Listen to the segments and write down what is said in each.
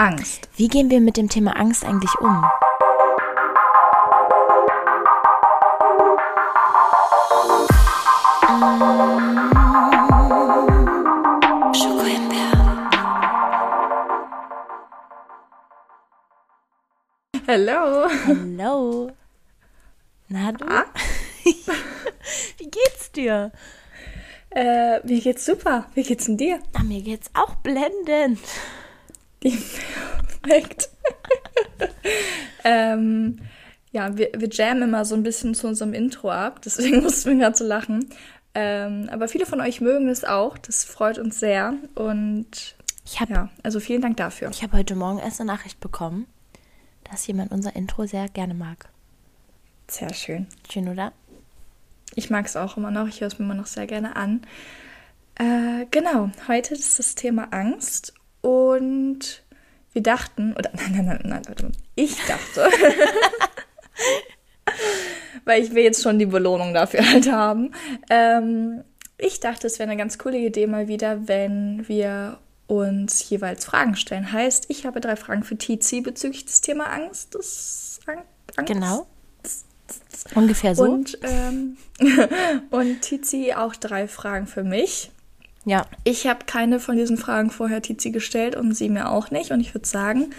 Angst. Wie gehen wir mit dem Thema Angst eigentlich um? Hallo. Hallo. Na du? Ah? Wie geht's dir? Äh, mir geht's super. Wie geht's denn dir? Ah, mir geht's auch blendend. Perfekt. ähm, ja, wir, wir jammen immer so ein bisschen zu unserem Intro ab, deswegen mussten wir gerade so lachen. Ähm, aber viele von euch mögen es auch. Das freut uns sehr. Und Ich habe ja, also vielen Dank dafür. ich hab heute Morgen erst eine Nachricht bekommen, dass jemand unser Intro sehr gerne mag. Sehr schön. Schön, oder? Ich mag es auch immer noch. Ich höre es mir immer noch sehr gerne an. Äh, genau, heute ist das Thema Angst. Und wir dachten, oder nein, nein, nein, nein, warte mal. ich dachte, weil ich will jetzt schon die Belohnung dafür halt haben. Ähm, ich dachte, es wäre eine ganz coole Idee mal wieder, wenn wir uns jeweils Fragen stellen. Heißt, ich habe drei Fragen für Tizi bezüglich des Thema Angst. Das Ang Angst. Genau. Ungefähr so. Und, ähm, und Tizi auch drei Fragen für mich. Ja. Ich habe keine von diesen Fragen vorher Tizi gestellt und sie mir auch nicht. Und ich würde sagen,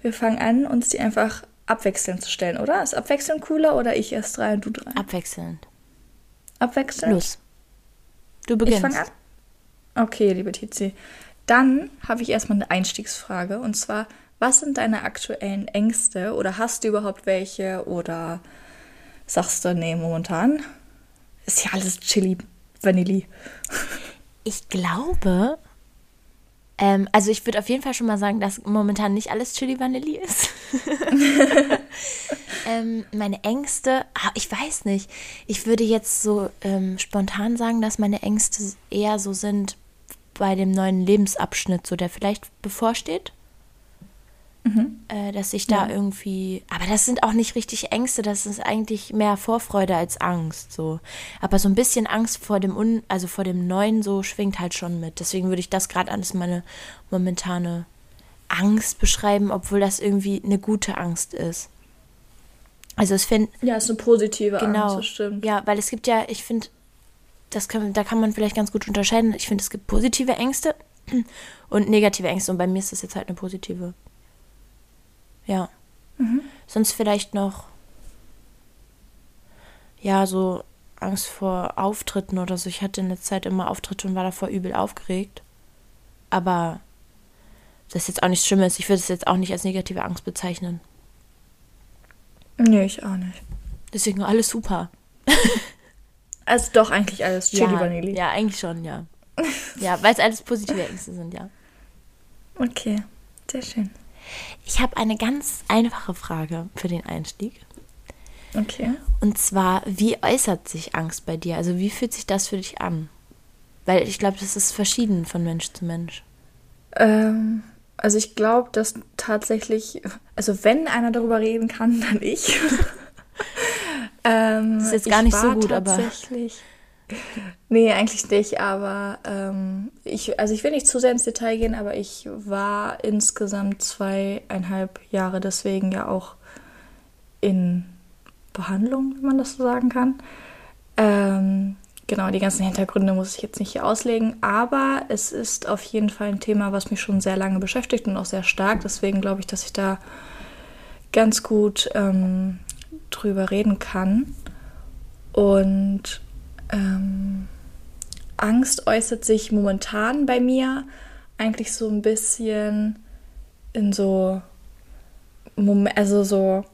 wir fangen an, uns die einfach abwechselnd zu stellen, oder? Ist abwechselnd cooler oder ich erst drei und du drei? Abwechselnd. Abwechselnd? Los. Du Ich beginnst. fange an. Okay, liebe Tizi. Dann habe ich erstmal eine Einstiegsfrage. Und zwar, was sind deine aktuellen Ängste? Oder hast du überhaupt welche? Oder sagst du, nee, momentan ist ja alles chili, vanilli. Ich glaube, ähm, also ich würde auf jeden Fall schon mal sagen, dass momentan nicht alles Chili Vanilli ist. ähm, meine Ängste, ah, ich weiß nicht. Ich würde jetzt so ähm, spontan sagen, dass meine Ängste eher so sind bei dem neuen Lebensabschnitt, so der vielleicht bevorsteht. Äh, dass ich da Ja. irgendwie, aber das sind auch nicht richtig Ängste, das ist eigentlich mehr Vorfreude als Angst, so. Aber so ein bisschen Angst vor dem Un, also vor dem Neuen, so schwingt halt schon mit. Deswegen würde ich das gerade als meine momentane Angst beschreiben, obwohl das irgendwie eine gute Angst ist. Also es finde Ja, ist eine positive genau, Angst, das stimmt. ja, weil es gibt ja, ich finde, das kann, da kann man vielleicht ganz gut unterscheiden. Ich finde, es gibt positive Ängste und negative Ängste und bei mir ist das jetzt halt eine positive. Ja. Sonst vielleicht noch, ja, so Angst vor Auftritten oder so. Ich hatte in der Zeit immer Auftritte und war davor übel aufgeregt. Aber das ist jetzt auch nichts Schlimmes. Ich würde es jetzt auch nicht als negative Angst bezeichnen. Nee, ich auch nicht. Deswegen alles super. Also doch eigentlich alles Chili ja, Vanilli. Ja, eigentlich schon, ja. Ja, weil es alles positive Ängste sind, ja. Okay, sehr schön. Ich habe eine ganz einfache Frage für den Einstieg. Okay. Und zwar, wie äußert sich Angst bei dir? Also wie fühlt sich das für dich an? Weil ich glaube, das ist verschieden von Mensch zu Mensch. Ähm, also ich glaube, dass tatsächlich, also wenn einer darüber reden kann, dann ich. ähm, Das ist jetzt gar ich nicht so gut, aber- tatsächlich. Nee, eigentlich nicht, aber ähm, ich, also ich will nicht zu sehr ins Detail gehen, aber ich war insgesamt zweieinhalb Jahre deswegen ja auch in Behandlung, wenn man das so sagen kann. Ähm, genau, die ganzen Hintergründe muss ich jetzt nicht hier auslegen, aber es ist auf jeden Fall ein Thema, was mich schon sehr lange beschäftigt und auch sehr stark. Deswegen glaube ich, dass ich da ganz gut ähm, drüber reden kann. Und ähm, Angst äußert sich momentan bei mir eigentlich so ein bisschen in so Moment, also so,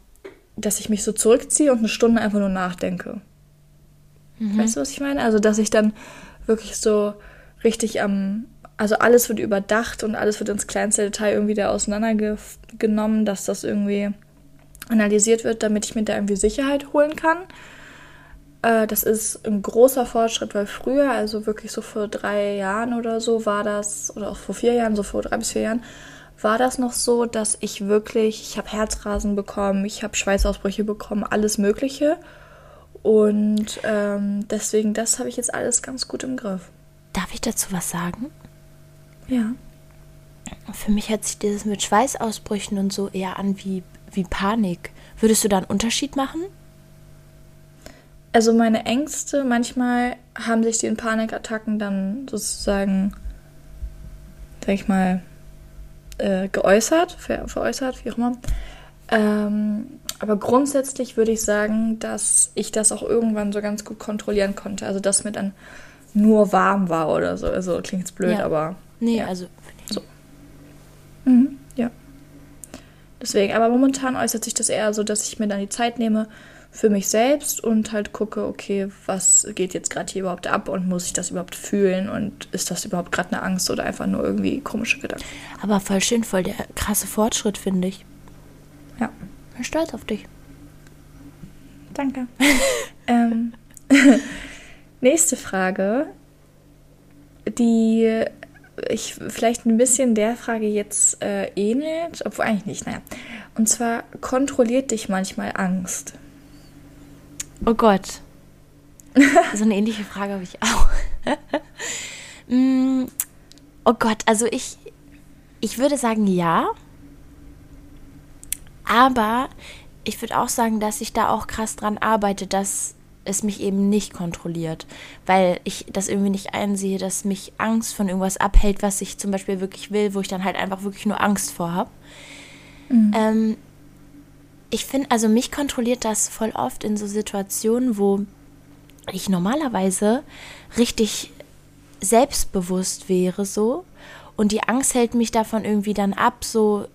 dass ich mich so zurückziehe und eine Stunde einfach nur nachdenke. Weißt du, was ich meine? Also, dass ich dann wirklich so richtig am, also alles wird überdacht und alles wird ins kleinste Detail irgendwie da auseinandergenommen, dass das irgendwie analysiert wird, damit ich mir da irgendwie Sicherheit holen kann. Äh, das ist ein großer Fortschritt, weil früher, also wirklich so vor drei Jahren oder so, war das, oder auch vor vier Jahren, so vor drei bis vier Jahren, war das noch so, dass ich wirklich, ich habe Herzrasen bekommen, ich habe Schweißausbrüche bekommen, alles Mögliche. Und ähm, deswegen, das habe ich jetzt alles ganz gut im Griff. Darf ich dazu was sagen? Ja. für mich hört sich dieses mit Schweißausbrüchen und so eher an wie, wie Panik. Würdest du da einen Unterschied machen? Also meine Ängste, manchmal haben sich die in Panikattacken dann sozusagen, sag ich mal, äh, geäußert, ver veräußert, wie auch immer. Ähm, aber grundsätzlich würde ich sagen, dass ich das auch irgendwann so ganz gut kontrollieren konnte. Also dass mir dann nur warm war oder so. Also klingt jetzt blöd, ja. aber. Nee, ja. also. So. Mhm, ja. Deswegen, aber momentan äußert sich das eher so, dass ich mir dann die Zeit nehme für mich selbst und halt gucke, okay, was geht jetzt gerade hier überhaupt ab und muss ich das überhaupt fühlen und ist das überhaupt gerade eine Angst oder einfach nur irgendwie komische Gedanken. Aber voll schön, voll der krasse Fortschritt, finde ich. Ja. Bin stolz auf dich. Danke. ähm, nächste Frage, die ich vielleicht ein bisschen der Frage jetzt äh, ähnelt, obwohl eigentlich nicht, naja. Und zwar, kontrolliert dich manchmal Angst? Oh Gott. so eine ähnliche Frage habe ich auch. mm, oh Gott, also ich, ich würde sagen ja. Aber ich würde auch sagen, dass ich da auch krass dran arbeite, dass es mich eben nicht kontrolliert, weil ich das irgendwie nicht einsehe, dass mich Angst von irgendwas abhält, was ich zum Beispiel wirklich will, wo ich dann halt einfach wirklich nur Angst vor habe. Mhm. Ähm, ich finde, also mich kontrolliert das voll oft in so Situationen, wo ich normalerweise richtig selbstbewusst wäre so und die Angst hält mich davon irgendwie dann ab, so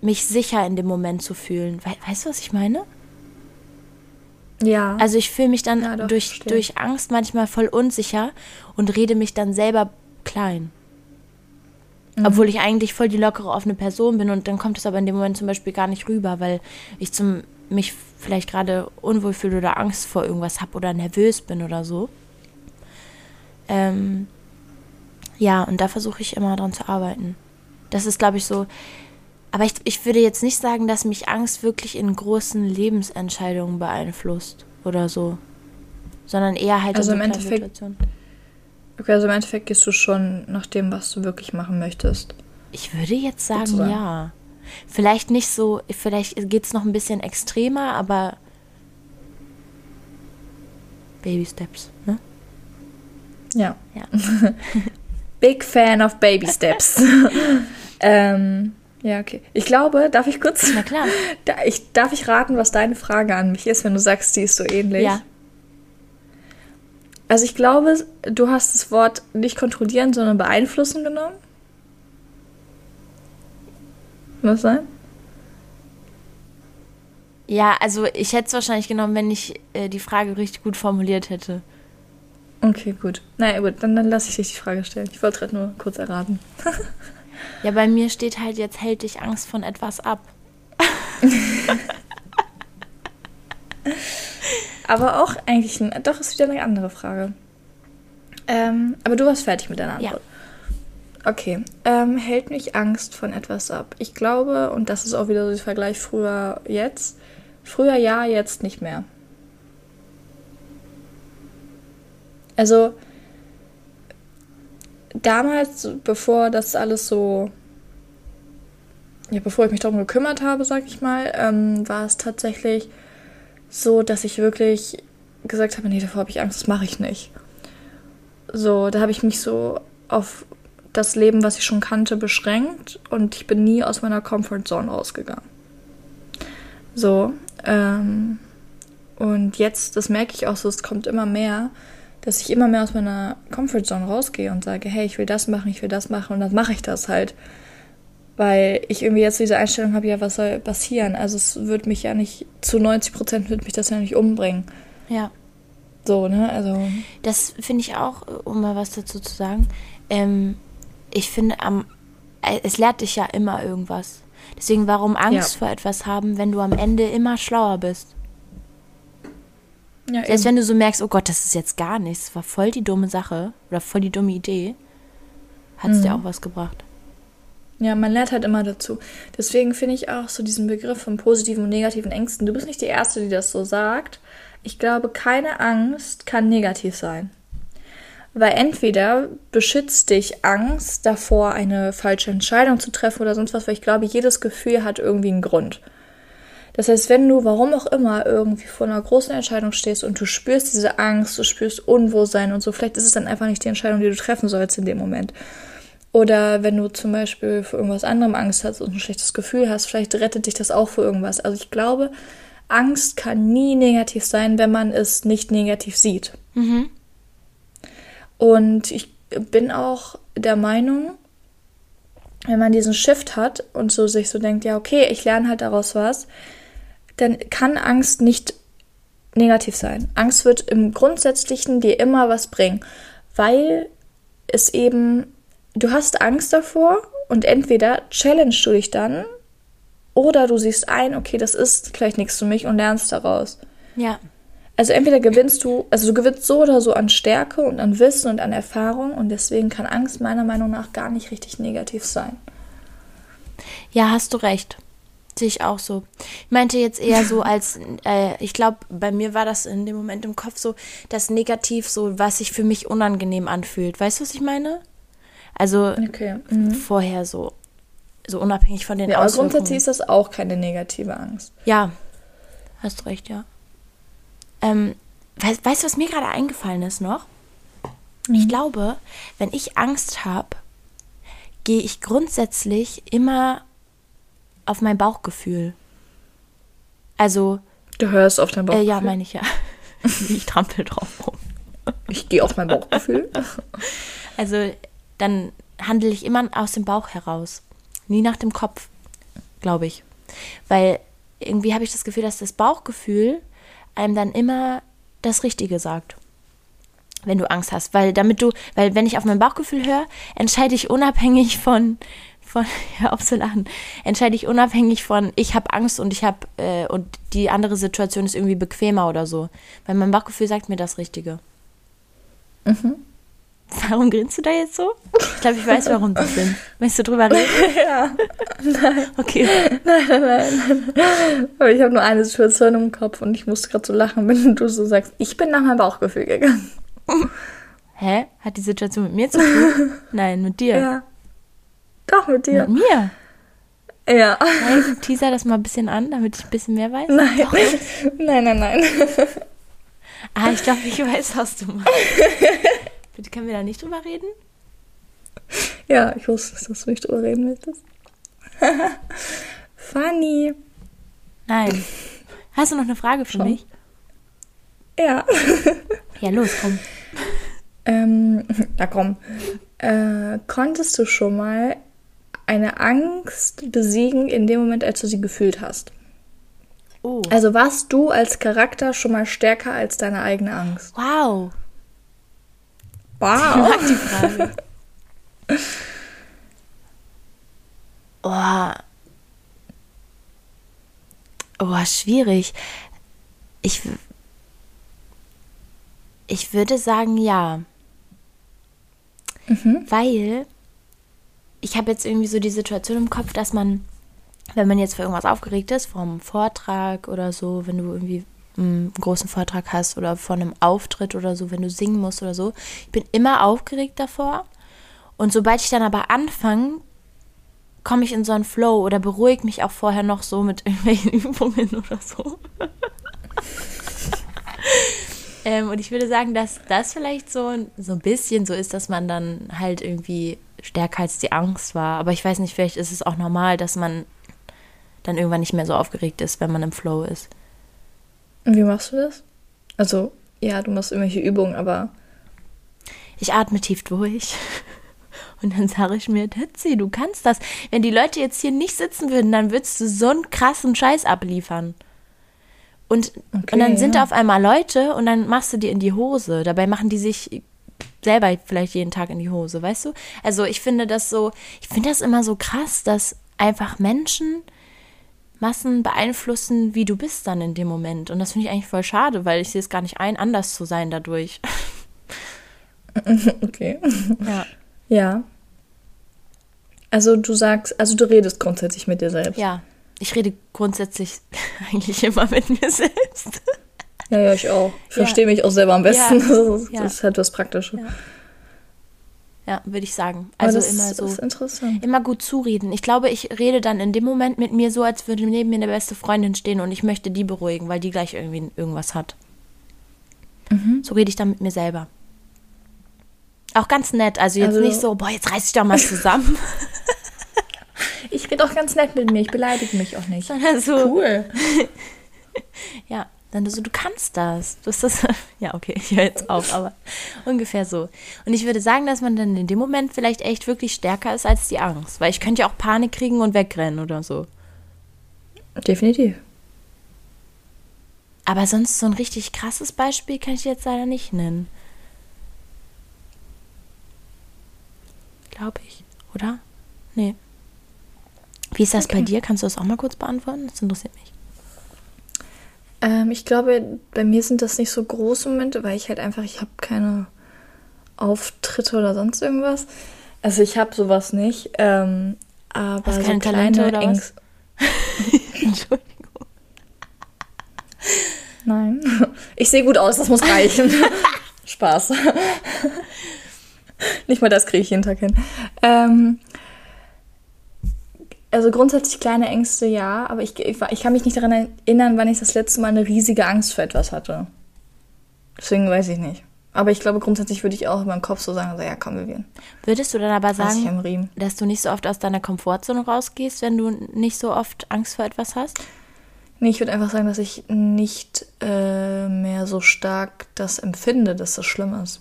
mich sicher in dem Moment zu fühlen. We weißt du, was ich meine? Ja. Also ich fühle mich dann ja, durch, durch Angst manchmal voll unsicher und rede mich dann selber klein. Mhm. Obwohl ich eigentlich voll die lockere, offene Person bin und dann kommt es aber in dem Moment zum Beispiel gar nicht rüber, weil ich zum, mich vielleicht gerade unwohl fühle oder Angst vor irgendwas habe oder nervös bin oder so. Ähm, ja, und da versuche ich immer dran zu arbeiten. Das ist, glaube ich, so. Aber ich, ich würde jetzt nicht sagen, dass mich Angst wirklich in großen Lebensentscheidungen beeinflusst oder so. Sondern eher halt also in so im Endeffekt, Situationen. Okay, also im Endeffekt gehst du schon nach dem, was du wirklich machen möchtest. Ich würde jetzt sagen, sozusagen. ja. Vielleicht nicht so, vielleicht geht es noch ein bisschen extremer, aber Baby Steps, ne? Ja. ja. Big Fan of Baby Steps. ähm, ja, okay. Ich glaube, darf ich kurz? Na klar. Da, ich, darf ich raten, was deine Frage an mich ist, wenn du sagst, die ist so ähnlich? Ja. Also ich glaube, du hast das Wort nicht kontrollieren, sondern beeinflussen genommen. Was sein? Ja, also ich hätte es wahrscheinlich genommen, wenn ich äh, die Frage richtig gut formuliert hätte. Okay, gut. Naja, gut, dann, dann lasse ich dich die Frage stellen. Ich wollte gerade nur kurz erraten. ja, bei mir steht halt, jetzt hält dich Angst von etwas ab. Aber auch eigentlich, ein, doch, ist wieder eine andere Frage. Ähm, aber du warst fertig mit deiner Antwort. Ja. Okay. Ähm, hält mich Angst von etwas ab? Ich glaube, und das ist auch wieder so der Vergleich früher, jetzt. Früher ja, jetzt nicht mehr. Also, damals, bevor das alles so ja, bevor ich mich darum gekümmert habe, sag ich mal, ähm, war es tatsächlich so, dass ich wirklich gesagt habe, nee, davor habe ich Angst, das mache ich nicht. So, da habe ich mich so auf das Leben, was ich schon kannte, beschränkt und ich bin nie aus meiner Comfortzone rausgegangen. So, ähm, und jetzt, das merke ich auch so, es kommt immer mehr, dass ich immer mehr aus meiner Comfortzone rausgehe und sage, hey, ich will das machen, ich will das machen und dann mache ich das halt. Weil ich irgendwie jetzt diese Einstellung habe, ja, was soll passieren? Also es wird mich ja nicht, zu 90 Prozent wird mich das ja nicht umbringen. Ja. So, ne? Also. Das finde ich auch, um mal was dazu zu sagen. Ähm, ich finde, am, äh, es lehrt dich ja immer irgendwas. Deswegen, warum Angst ja. vor etwas haben, wenn du am Ende immer schlauer bist? Ja, Selbst eben. wenn du so merkst, oh Gott, das ist jetzt gar nichts, das war voll die dumme Sache oder voll die dumme Idee, hat es mhm. dir auch was gebracht. Ja, man lernt halt immer dazu. Deswegen finde ich auch so diesen Begriff von positiven und negativen Ängsten. Du bist nicht die Erste, die das so sagt. Ich glaube, keine Angst kann negativ sein. Weil entweder beschützt dich Angst davor, eine falsche Entscheidung zu treffen oder sonst was, weil ich glaube, jedes Gefühl hat irgendwie einen Grund. Das heißt, wenn du, warum auch immer, irgendwie vor einer großen Entscheidung stehst und du spürst diese Angst, du spürst Unwohlsein und so, vielleicht ist es dann einfach nicht die Entscheidung, die du treffen sollst in dem Moment. Oder wenn du zum Beispiel vor irgendwas anderem Angst hast und ein schlechtes Gefühl hast, vielleicht rettet dich das auch vor irgendwas. Also ich glaube, Angst kann nie negativ sein, wenn man es nicht negativ sieht. Mhm. Und ich bin auch der Meinung, wenn man diesen Shift hat und so sich so denkt, ja, okay, ich lerne halt daraus was, dann kann Angst nicht negativ sein. Angst wird im Grundsätzlichen dir immer was bringen, weil es eben, du hast Angst davor und entweder challenge du dich dann oder du siehst ein, okay, das ist vielleicht nichts für mich und lernst daraus. Ja. Also entweder gewinnst du, also du gewinnst so oder so an Stärke und an Wissen und an Erfahrung und deswegen kann Angst meiner Meinung nach gar nicht richtig negativ sein. Ja, hast du recht. Sehe ich auch so. Ich meinte jetzt eher so als, äh, ich glaube, bei mir war das in dem Moment im Kopf so, das Negativ, so was sich für mich unangenehm anfühlt. Weißt du, was ich meine? Also okay. mhm. vorher so, so unabhängig von den ja, Auswirkungen. Aber grundsätzlich ist das auch keine negative Angst. Ja, hast recht, ja. Ähm, weißt, du, was mir gerade eingefallen ist noch? Mhm. Ich glaube, wenn ich Angst habe, gehe ich grundsätzlich immer auf mein Bauchgefühl. Also. Du hörst auf dein Bauchgefühl? Äh, ja, meine ich ja. ich trampel drauf rum. Ich gehe auf mein Bauchgefühl. Also, dann handle ich immer aus dem Bauch heraus. Nie nach dem Kopf, glaube ich. Weil irgendwie habe ich das Gefühl, dass das Bauchgefühl einem dann immer das Richtige sagt. Wenn du Angst hast. Weil damit du, weil wenn ich auf mein Bauchgefühl höre, entscheide ich unabhängig von, von, ja, auf zu lachen, entscheide ich unabhängig von, ich habe Angst und ich habe, äh, und die andere Situation ist irgendwie bequemer oder so. Weil mein Bauchgefühl sagt mir das Richtige. Mhm. Warum grinst du da jetzt so? Ich glaube, ich weiß, warum das sind. Möchtest du drüber reden? Ja. Nein. Okay. Nein, nein, nein. Aber ich habe nur eine Situation im Kopf und ich musste gerade so lachen, wenn du so sagst, ich bin nach meinem Bauchgefühl gegangen. Hä? Hat die Situation mit mir zu tun? Nein, mit dir. Ja. Doch, mit dir. Mit mir? Ja. Hey, teaser das mal ein bisschen an, damit ich ein bisschen mehr weiß. Nein. Doch. Nein, nein, nein. Ah, ich glaube, ich weiß, was du meinst. Bitte können wir da nicht drüber reden? Ja, ich wusste, dass du nicht drüber reden möchtest. Funny. Nein. Hast du noch eine Frage für Schon. mich? Ja. ja, los, komm. Ähm, na komm. Äh, konntest du schon mal eine Angst besiegen in dem Moment, als du sie gefühlt hast? Oh. Also warst du als Charakter schon mal stärker als deine eigene Angst? Wow. Wow. Ich mag die Frage. oh. Oh, schwierig. Ich, ich würde sagen, ja. Mhm. Weil ich habe jetzt irgendwie so die Situation im Kopf, dass man, wenn man jetzt für irgendwas aufgeregt ist, vom Vortrag oder so, wenn du irgendwie einen großen Vortrag hast oder vor einem Auftritt oder so, wenn du singen musst oder so. Ich bin immer aufgeregt davor. Und sobald ich dann aber anfange, komme ich in so einen Flow oder beruhige mich auch vorher noch so mit irgendwelchen Übungen oder so. ähm, und ich würde sagen, dass das vielleicht so, so ein bisschen so ist, dass man dann halt irgendwie stärker als die Angst war. Aber ich weiß nicht, vielleicht ist es auch normal, dass man dann irgendwann nicht mehr so aufgeregt ist, wenn man im Flow ist. Und wie machst du das? Also, ja, du machst irgendwelche Übungen, aber. Ich atme tief durch. Und dann sage ich mir, Tetzi, du kannst das. Wenn die Leute jetzt hier nicht sitzen würden, dann würdest du so einen krassen Scheiß abliefern. Und, okay, und dann sind ja. da auf einmal Leute und dann machst du dir in die Hose. Dabei machen die sich selber vielleicht jeden Tag in die Hose, weißt du? Also ich finde das so, ich finde das immer so krass, dass einfach Menschen Massen beeinflussen, wie du bist dann in dem Moment. Und das finde ich eigentlich voll schade, weil ich sehe es gar nicht ein, anders zu sein dadurch. Okay. Ja. Ja. Also du sagst, also du redest grundsätzlich mit dir selbst. Ja, ich rede grundsätzlich eigentlich immer mit mir selbst. Ja, ja, ich auch. Ich ja. verstehe mich auch selber am besten. Ja. Das, ist, halt was Praktisches. Ja. Ja, würde ich sagen. Also das immer so. ist interessant. Immer gut zureden. Ich glaube, ich rede dann in dem Moment mit mir so, als würde neben mir eine beste Freundin stehen und ich möchte die beruhigen, weil die gleich irgendwie irgendwas hat. Mhm. So rede ich dann mit mir selber. Auch ganz nett. Also jetzt Also- nicht so, boah, jetzt reiß dich doch mal zusammen. Ich rede auch ganz nett mit mir, ich beleidige mich auch nicht. Sondern so, Cool. dann so, du kannst das. Du hast das. Ja, okay, ich höre jetzt auf, aber ungefähr so. Und ich würde sagen, dass man dann in dem Moment vielleicht echt wirklich stärker ist als die Angst. Weil ich könnte ja auch Panik kriegen und wegrennen oder so. Definitiv. Aber sonst so ein richtig krasses Beispiel kann ich jetzt leider nicht nennen. Glaube ich, oder? Nee. Wie ist das bei Okay. dir? Kannst du das auch mal kurz beantworten? Das interessiert mich. Ähm, ich glaube, bei mir sind das nicht so große Momente, weil ich halt einfach, ich habe keine Auftritte oder sonst irgendwas. Also ich habe sowas nicht. Ähm, aber Hast so keine Talente kleine oder was? Ängste. Entschuldigung. Nein. Ich sehe gut aus, das muss reichen. Spaß. Nicht mal das kriege ich jeden Tag hin. Ähm, also grundsätzlich kleine Ängste ja, aber ich, ich, ich kann mich nicht daran erinnern, wann ich das letzte Mal eine riesige Angst für etwas hatte. Deswegen weiß ich nicht. Aber ich glaube, grundsätzlich würde ich auch in meinem Kopf so sagen, so, ja, komm, wir gehen. Würdest du dann aber sagen, dass du nicht so oft aus deiner Komfortzone rausgehst, wenn du nicht so oft Angst vor etwas hast? Nee, ich würde einfach sagen, dass ich nicht äh, mehr so stark das empfinde, dass das schlimm ist.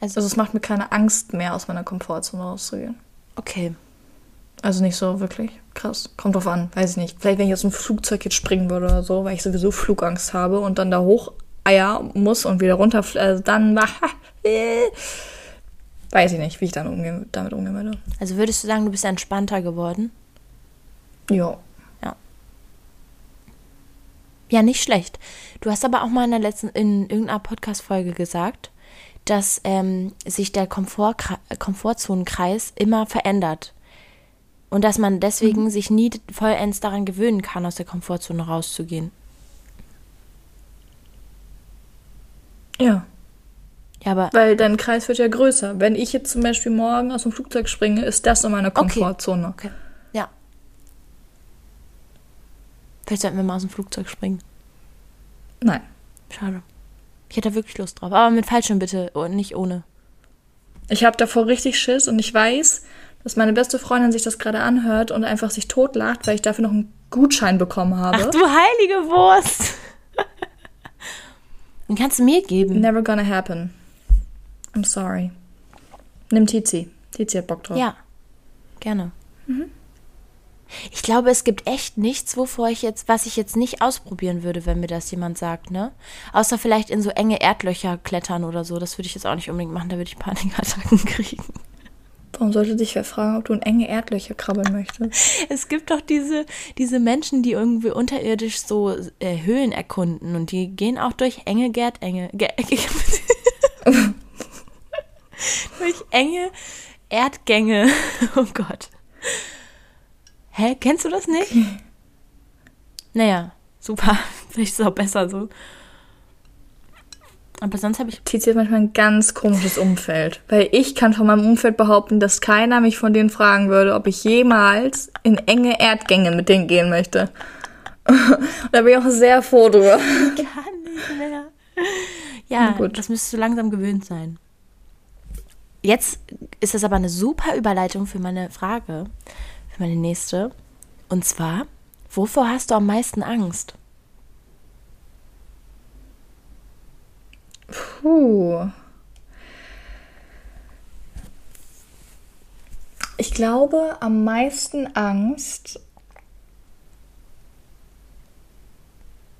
Also, Also es macht mir keine Angst mehr, aus meiner Komfortzone rauszugehen. okay. Also nicht so wirklich krass. Kommt drauf an, weiß ich nicht. Vielleicht, wenn ich aus dem Flugzeug jetzt springen würde oder so, weil ich sowieso Flugangst habe und dann da hoch eier muss und wieder runter, also dann war. weiß ich nicht, wie ich dann umgehen, damit umgehen würde. Also würdest du sagen, du bist entspannter geworden? Ja. Ja, nicht schlecht. Du hast aber auch mal in der letzten, in irgendeiner Podcast-Folge gesagt, dass ähm, sich der Komfort, Komfortzonenkreis immer verändert. Und dass man deswegen Mhm. sich nie vollends daran gewöhnen kann, aus der Komfortzone rauszugehen. Ja. Ja, aber Weil dein Kreis wird ja größer. Wenn ich jetzt zum Beispiel morgen aus dem Flugzeug springe, ist das in meiner Komfortzone. okay. Ja. Vielleicht sollten wir mal aus dem Flugzeug springen. Nein. Schade. Ich hätte da wirklich Lust drauf. Aber mit Fallschirm bitte und nicht ohne. Ich habe davor richtig Schiss und ich weiß, dass meine beste Freundin sich das gerade anhört und einfach sich totlacht, weil ich dafür noch einen Gutschein bekommen habe. Ach du heilige Wurst! Den kannst du mir geben. Never gonna happen. I'm sorry. Nimm Tizi. Tizi hat Bock drauf. Ja, gerne. Ich glaube, es gibt echt nichts, wovor ich jetzt, was ich jetzt nicht ausprobieren würde, wenn mir das jemand sagt, ne? Außer vielleicht in so enge Erdlöcher klettern oder so. Das würde ich jetzt auch nicht unbedingt machen, da würde ich Panikattacken kriegen. Warum sollte dich wer fragen, ob du in enge Erdlöcher krabbeln möchtest? Es gibt doch diese, diese Menschen, die irgendwie unterirdisch so äh, Höhlen erkunden und die gehen auch durch enge Gärtenge. Ge durch enge Erdgänge. Oh Gott. Hä, kennst du das nicht? Naja, super. Vielleicht ist es auch besser so. Aber sonst habe ich. Tizi hat manchmal ein ganz komisches Umfeld. Weil ich kann von meinem Umfeld behaupten, dass keiner mich von denen fragen würde, ob ich jemals in enge Erdgänge mit denen gehen möchte. Und da bin ich auch sehr froh drüber. Kann nicht mehr. Ja, gut. das müsstest du langsam gewöhnt sein. Jetzt ist das aber eine super Überleitung für meine Frage, für meine nächste. Und zwar, wovor hast du am meisten Angst? Puh. Ich glaube, am meisten Angst.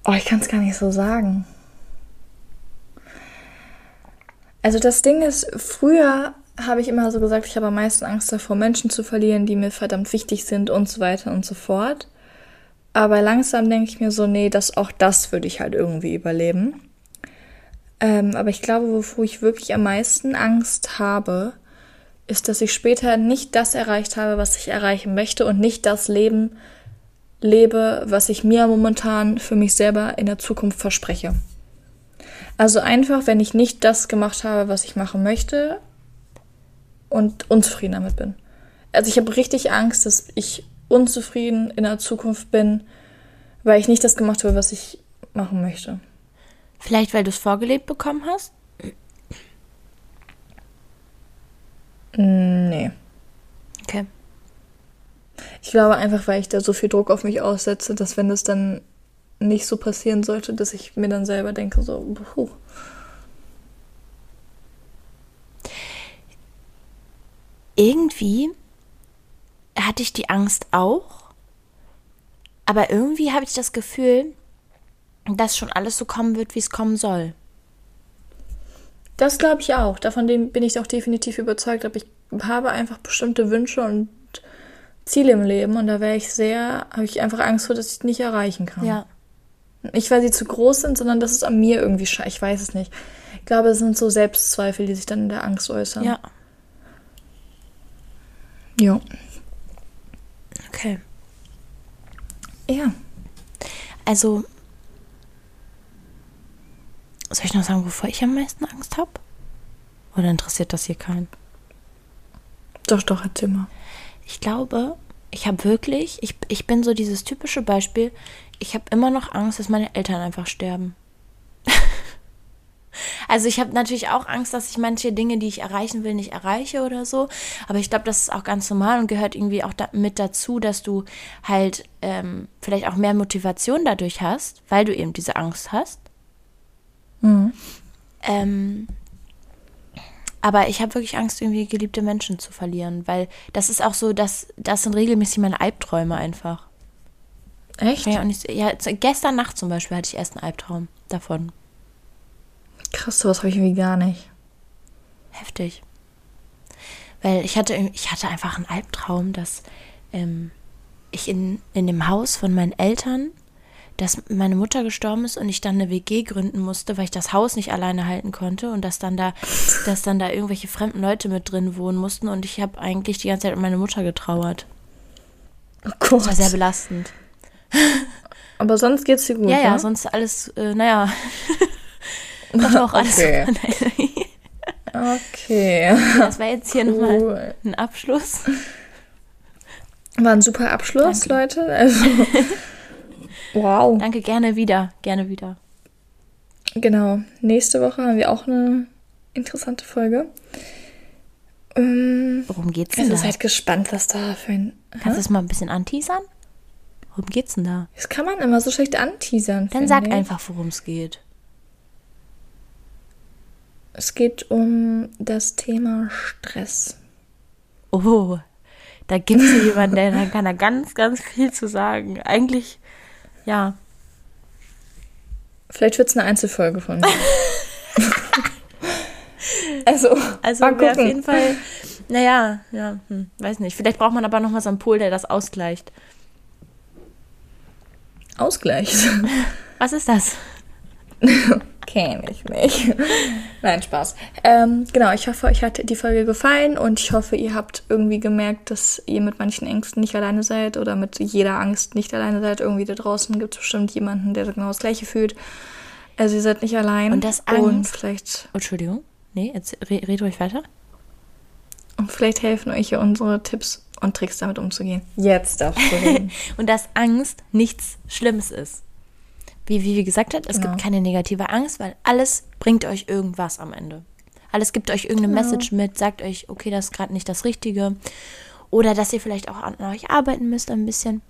Oh, ich kann es gar nicht so sagen. Also das Ding ist, früher habe ich immer so gesagt, ich habe am meisten Angst davor, Menschen zu verlieren, die mir verdammt wichtig sind und so weiter und so fort. Aber langsam denke ich mir so, nee, das, auch das würde ich halt irgendwie überleben. Ähm, aber ich glaube, wovor ich wirklich am meisten Angst habe, ist, dass ich später nicht das erreicht habe, was ich erreichen möchte und nicht das Leben lebe, was ich mir momentan für mich selber in der Zukunft verspreche. Also einfach, wenn ich nicht das gemacht habe, was ich machen möchte, und unzufrieden damit bin. Also ich habe richtig Angst, dass ich unzufrieden in der Zukunft bin, weil ich nicht das gemacht habe, was ich machen möchte. Vielleicht, weil du es vorgelebt bekommen hast? Nee. Okay. Ich glaube einfach, weil ich da so viel Druck auf mich aussetze, dass wenn das dann nicht so passieren sollte, dass ich mir dann selber denke, so, puh. Irgendwie hatte ich die Angst auch, aber irgendwie habe ich das Gefühl, dass schon alles so kommen wird, wie es kommen soll. Das glaube ich auch. Davon bin ich auch definitiv überzeugt. Aber ich habe einfach bestimmte Wünsche und Ziele im Leben und da wäre ich sehr, habe ich einfach Angst vor, dass ich nicht erreichen kann. Ja. Nicht, weil sie zu groß sind, sondern dass es an mir irgendwie scheint. Ich weiß es nicht. Ich glaube, es sind so Selbstzweifel, die sich dann in der Angst äußern. Ja. Ja. Okay. Ja. Also, soll ich noch sagen, wovor ich am meisten Angst habe? Oder interessiert das hier keinen? Doch, doch, erzähl mal. Ich glaube, ich habe wirklich, ich, ich bin so dieses typische Beispiel, ich habe immer noch Angst, dass meine Eltern einfach sterben. also ich habe natürlich auch Angst, dass ich manche Dinge, die ich erreichen will, nicht erreiche oder so. Aber ich glaube, das ist auch ganz normal und gehört irgendwie auch da, mit dazu, dass du halt ähm, vielleicht auch mehr Motivation dadurch hast, weil du eben diese Angst hast. Mhm. Ähm, aber ich habe wirklich Angst, irgendwie geliebte Menschen zu verlieren, weil das ist auch so, dass das sind regelmäßig meine Albträume einfach. Echt? Ja, und ich, ja, gestern Nacht zum Beispiel hatte ich erst einen Albtraum davon. Krass, sowas habe ich irgendwie gar nicht. Heftig. Weil ich hatte, ich hatte einfach einen Albtraum, dass ähm, ich in, in dem Haus von meinen Eltern dass meine Mutter gestorben ist und ich dann eine WG gründen musste, weil ich das Haus nicht alleine halten konnte und dass dann da, dass dann da irgendwelche fremden Leute mit drin wohnen mussten und ich habe eigentlich die ganze Zeit um meine Mutter getrauert. Oh Gott. Das war sehr belastend. Aber sonst geht's dir gut. Ja, ja, ne? sonst alles, äh, naja. Auch alles. Okay. okay. Das war jetzt hier nochmal Cool. ein Abschluss. War ein super Abschluss, Leute. Also, wow. Danke, gerne wieder, gerne wieder. Genau. Nächste Woche haben wir auch eine interessante Folge. Ähm, Worum geht's denn also da? seid gespannt, was da für ein. Kannst du es mal ein bisschen anteasern? Worum geht's denn da? Das kann man immer so schlecht anteasern. Dann sag ich. einfach, worum es geht. Es geht um das Thema Stress. Oh, da gibt es jemanden, der da kann da ganz, ganz viel zu sagen. Eigentlich, ja. Vielleicht wird es eine Einzelfolge von mir. also, Also mal wäre auf gucken. jeden Fall, naja, ja, hm, weiß nicht. Vielleicht braucht man aber noch mal so einen Pol, der das ausgleicht. Ausgleich. Was ist das? Kenn ich nicht. Nein, Spaß. Ähm, genau, ich hoffe, euch hat die Folge gefallen und ich hoffe, ihr habt irgendwie gemerkt, dass ihr mit manchen Ängsten nicht alleine seid oder mit jeder Angst nicht alleine seid. Irgendwie da draußen gibt es bestimmt jemanden, der genau das Gleiche fühlt. Also ihr seid nicht allein. Und das Und Angst- vielleicht, Oh, Entschuldigung. Nee, jetzt re red ruhig weiter. und vielleicht helfen euch ja unsere Tipps und Tricks damit umzugehen. Jetzt darfst du reden. Und dass Angst nichts Schlimmes ist. Wie Vivi gesagt hat, es Genau. gibt keine negative Angst, weil alles bringt euch irgendwas am Ende. Alles gibt euch irgendeine Genau. Message mit, sagt euch, okay, das ist gerade nicht das Richtige. Oder dass ihr vielleicht auch an euch arbeiten müsst ein bisschen.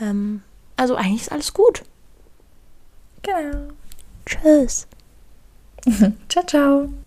Ähm, also eigentlich ist alles gut. genau. Tschüss. Ciao, ciao.